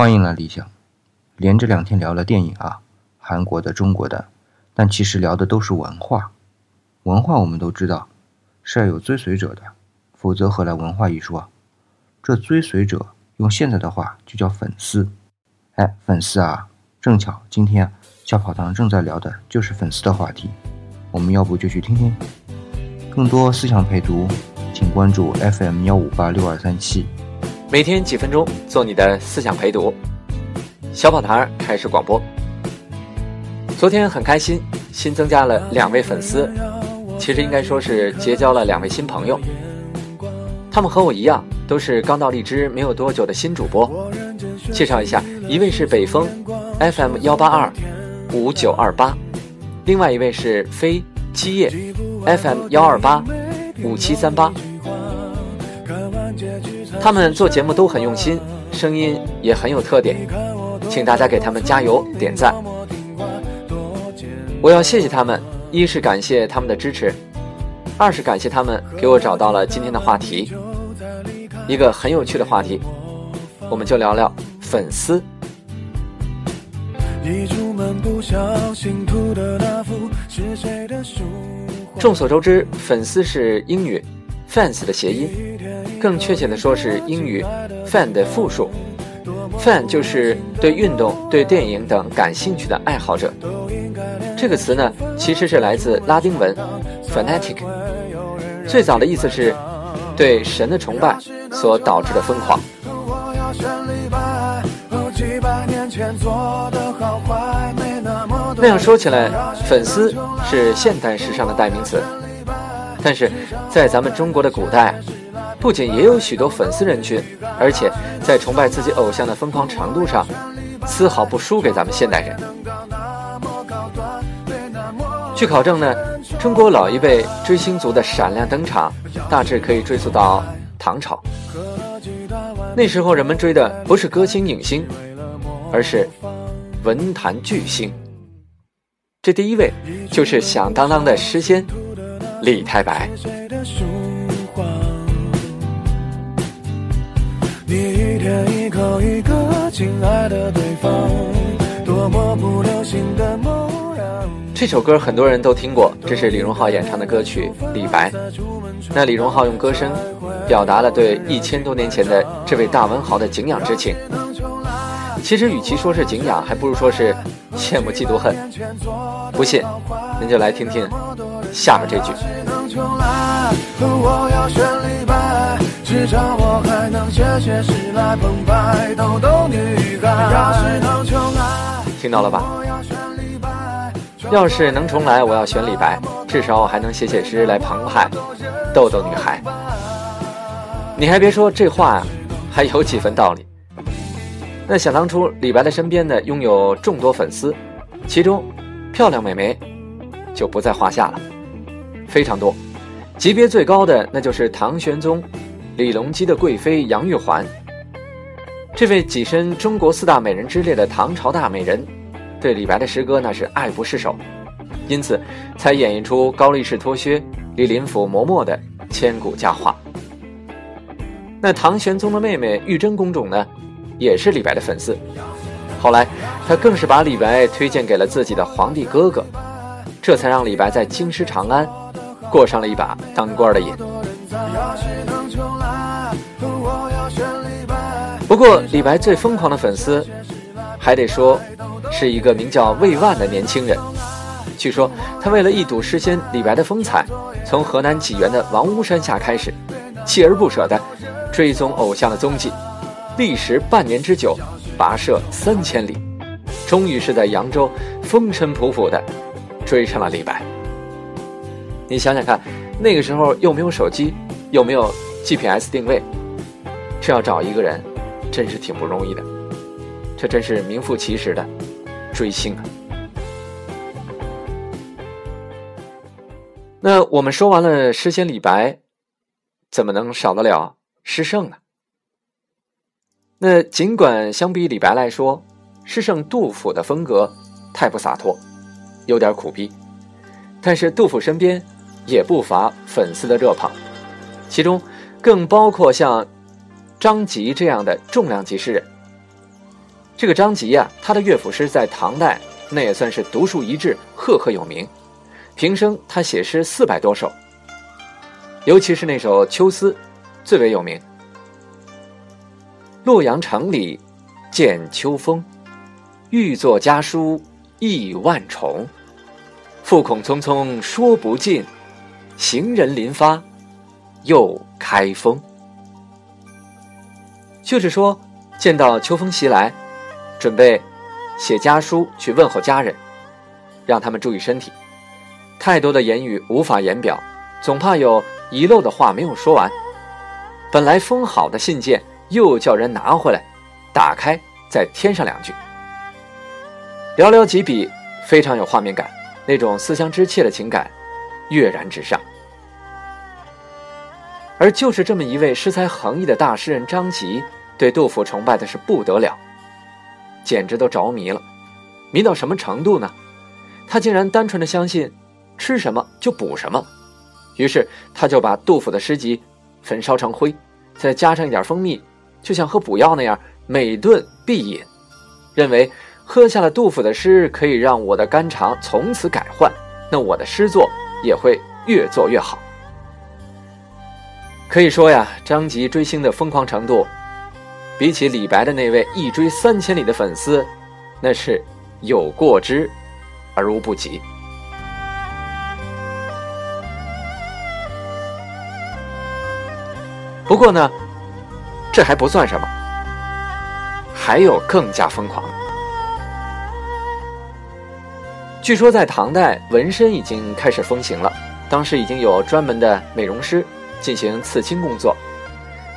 欢迎来理想。连着两天聊了电影啊，韩国的、中国的，但其实聊的都是文化。文化我们都知道是要有追随者的，否则何来文化一说？这追随者用现在的话就叫粉丝。哎，粉丝啊，正巧今天啊小跑堂正在聊的就是粉丝的话题，我们要不就去听听。更多思想陪读，请关注 FM 幺五八六二三七。每天几分钟，做你的思想陪读。小跑堂开始广播。昨天很开心，新增加了两位粉丝，其实应该说是结交了两位新朋友。他们和我一样，都是刚到荔枝没有多久的新主播。介绍一下，一位是北风 FM 幺八二五九二八，另外一位是飞基业 FM 幺二八五七三八。他们做节目都很用心，声音也很有特点。请大家给他们加油点赞，我要谢谢他们，一是感谢他们的支持，二是感谢他们给我找到了今天的话题，一个很有趣的话题，我们就聊聊粉丝。众所周知，粉丝是英语 fans 的谐音，更确切的说是英语 fan 的复数。fan 就是对运动、对电影等感兴趣的爱好者。这个词呢，其实是来自拉丁文 fanatic，最早的意思是对神的崇拜所导致的疯狂。那样说起来，粉丝是现代时尚的代名词，但是在咱们中国的古代。不仅也有许多粉丝人群，而且在崇拜自己偶像的疯狂程度上，丝毫不输给咱们现代人。据考证呢，中国老一辈追星族的闪亮登场，大致可以追溯到唐朝。那时候人们追的不是歌星影星，而是文坛巨星。这第一位就是响当当的诗仙李太白。天一口一个亲爱的对方，多么不流行的模样。这首歌很多人都听过，这是李荣浩演唱的歌曲《李白》。那李荣浩用歌声表达了对一千多年前的这位大文豪的敬仰之情。其实与其说是敬仰，还不如说是羡慕嫉妒恨。不信，您就来听听下面这句。至少我还能写写诗来澎湃逗逗女孩。听到了吧？要是能重来，我要选李白。至少我还能写写诗来澎湃逗逗女孩。你还别说，这话，还有几分道理。那想当初，李白的身边呢，拥有众多粉丝，其中漂亮美眉就不在话下了，非常多。级别最高的，那就是唐玄宗。李隆基的贵妃杨玉环，这位跻身中国四大美人之列的唐朝大美人，对李白的诗歌那是爱不释手，因此才演绎出高力士脱靴、李林甫磨墨的千古佳话。那唐玄宗的妹妹玉贞公主呢，也是李白的粉丝，后来她更是把李白推荐给了自己的皇帝哥哥，这才让李白在京师长安过上了一把当官的瘾。不过，李白最疯狂的粉丝，还得说是一个名叫魏万的年轻人。据说，他为了一睹诗仙李白的风采，从河南济源的王屋山下开始，锲而不舍地追踪偶像的踪迹，历时半年之久，跋涉三千里，终于是在扬州风尘仆仆地追上了李白。你想想看，那个时候又没有手机，又没有 GPS 定位，这要找一个人。真是挺不容易的，这真是名副其实的追星啊！那我们说完了诗仙李白，怎么能少得了诗圣呢？那尽管相比李白来说，诗圣杜甫的风格太不洒脱，有点苦逼，但是杜甫身边也不乏粉丝的热捧，其中更包括像。张籍这样的重量级诗人，这个张籍呀，他的乐府诗在唐代那也算是独树一帜，赫赫有名。平生他写诗四百多首，尤其是那首《秋思》，最为有名。洛阳城里见秋风，欲作家书意万重。复恐匆匆说不尽，行人临发又开封。就是说，见到秋风袭来，准备写家书去问候家人，让他们注意身体。太多的言语无法言表，总怕有遗漏的话没有说完。本来封好的信件，又叫人拿回来，打开再添上两句。寥寥几笔，非常有画面感，那种思乡之切的情感跃然纸上。而就是这么一位诗才横溢的大诗人张籍，对杜甫崇拜的是不得了，简直都着迷了。迷到什么程度呢？他竟然单纯的相信。吃什么就补什么，于是他就把杜甫的诗集焚烧成灰，再加上一点蜂蜜，就像喝补药那样，每顿必饮，认为喝下了杜甫的诗可以让我的肝肠从此改换，那我的诗作也会越做越好。可以说呀，张籍追星的疯狂程度，比起李白的那位一追三千里的粉丝，那是有过之而无不及。不过呢，这还不算什么，还有更加疯狂。据说在唐代，纹身已经开始风行了，当时已经有专门的美容师进行刺青工作。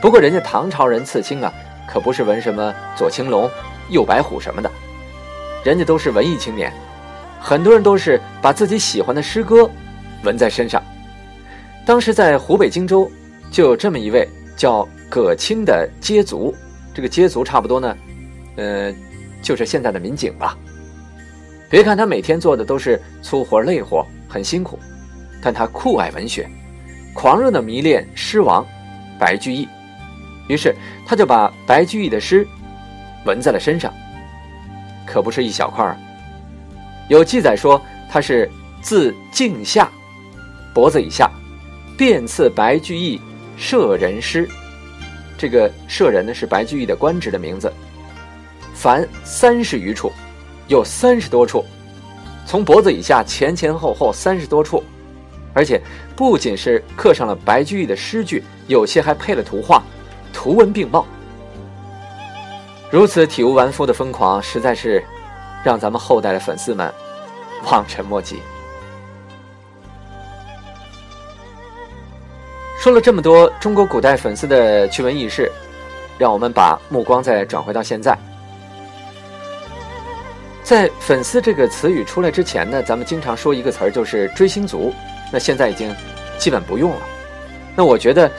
不过人家唐朝人刺青啊，可不是纹什么左青龙、右白虎什么的，人家都是文艺青年，很多人都是把自己喜欢的诗歌纹在身上。当时在湖北荆州，就有这么一位。叫葛青的街族，这个街族差不多呢，呃，就是现在的民警吧。别看他每天做的都是粗活累活，很辛苦，但他酷爱文学，狂热的迷恋诗王白居易，于是他就把白居易的诗纹在了身上，可不是一小块儿。有记载说他是自颈下脖子以下，遍刺白居易。舍人诗，这个舍人呢是白居易的官职的名字，凡三十余处，有三十多处，从脖子以下前前后后三十多处，而且不仅是刻上了白居易的诗句，有些还配了图画，图文并茂。如此体无完肤的疯狂，实在是让咱们后代的粉丝们望尘莫及。说了这么多中国古代粉丝的趣闻轶事，让我们把目光再转回到现在。在“粉丝”这个词语出来之前呢，咱们经常说一个词儿，就是“追星族”。那现在已经基本不用了。那我觉得，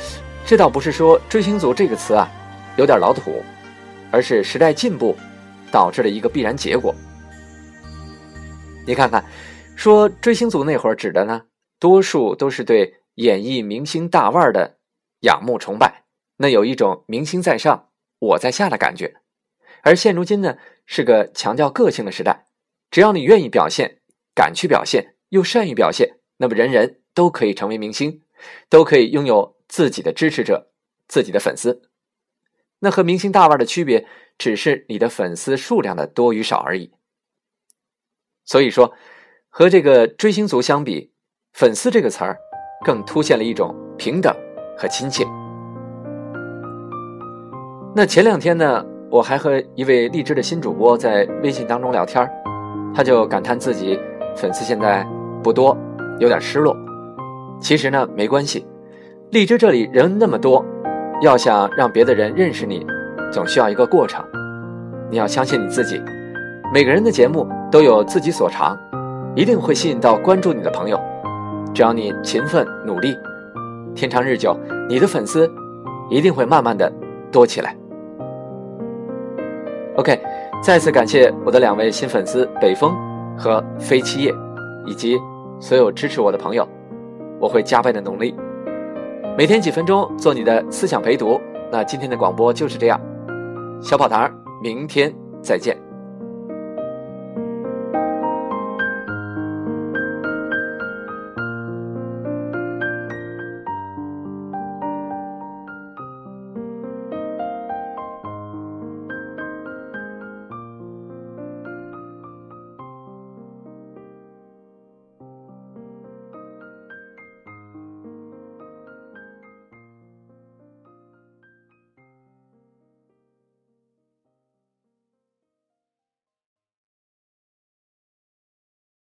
这倒不是说“追星族”这个词啊有点老土，而是时代进步导致了一个必然结果。你看看，说“追星族”那会儿指的呢，多数都是对。演艺明星大腕的仰慕崇拜，那有一种明星在上，我在下的感觉。而现如今呢，是个强调个性的时代，只要你愿意表现，敢去表现，又善于表现，那么人人都可以成为明星，都可以拥有自己的支持者、自己的粉丝。那和明星大腕的区别，只是你的粉丝数量的多与少而已。所以说，和这个追星族相比，粉丝这个词儿。更凸显了一种平等和亲切。那前两天呢，我还和一位励志的新主播在微信当中聊天他就感叹自己粉丝现在不多，有点失落。其实呢，没关系，荔枝这里人那么多，要想让别的人认识你，总需要一个过程。你要相信你自己，每个人的节目都有自己所长，一定会吸引到关注你的朋友。只要你勤奋努力，天长日久，你的粉丝一定会慢慢的多起来。OK，再次感谢我的两位新粉丝北风和飞七叶，以及所有支持我的朋友，我会加倍的努力，每天几分钟做你的思想陪读。那今天的广播就是这样，小跑堂明天再见。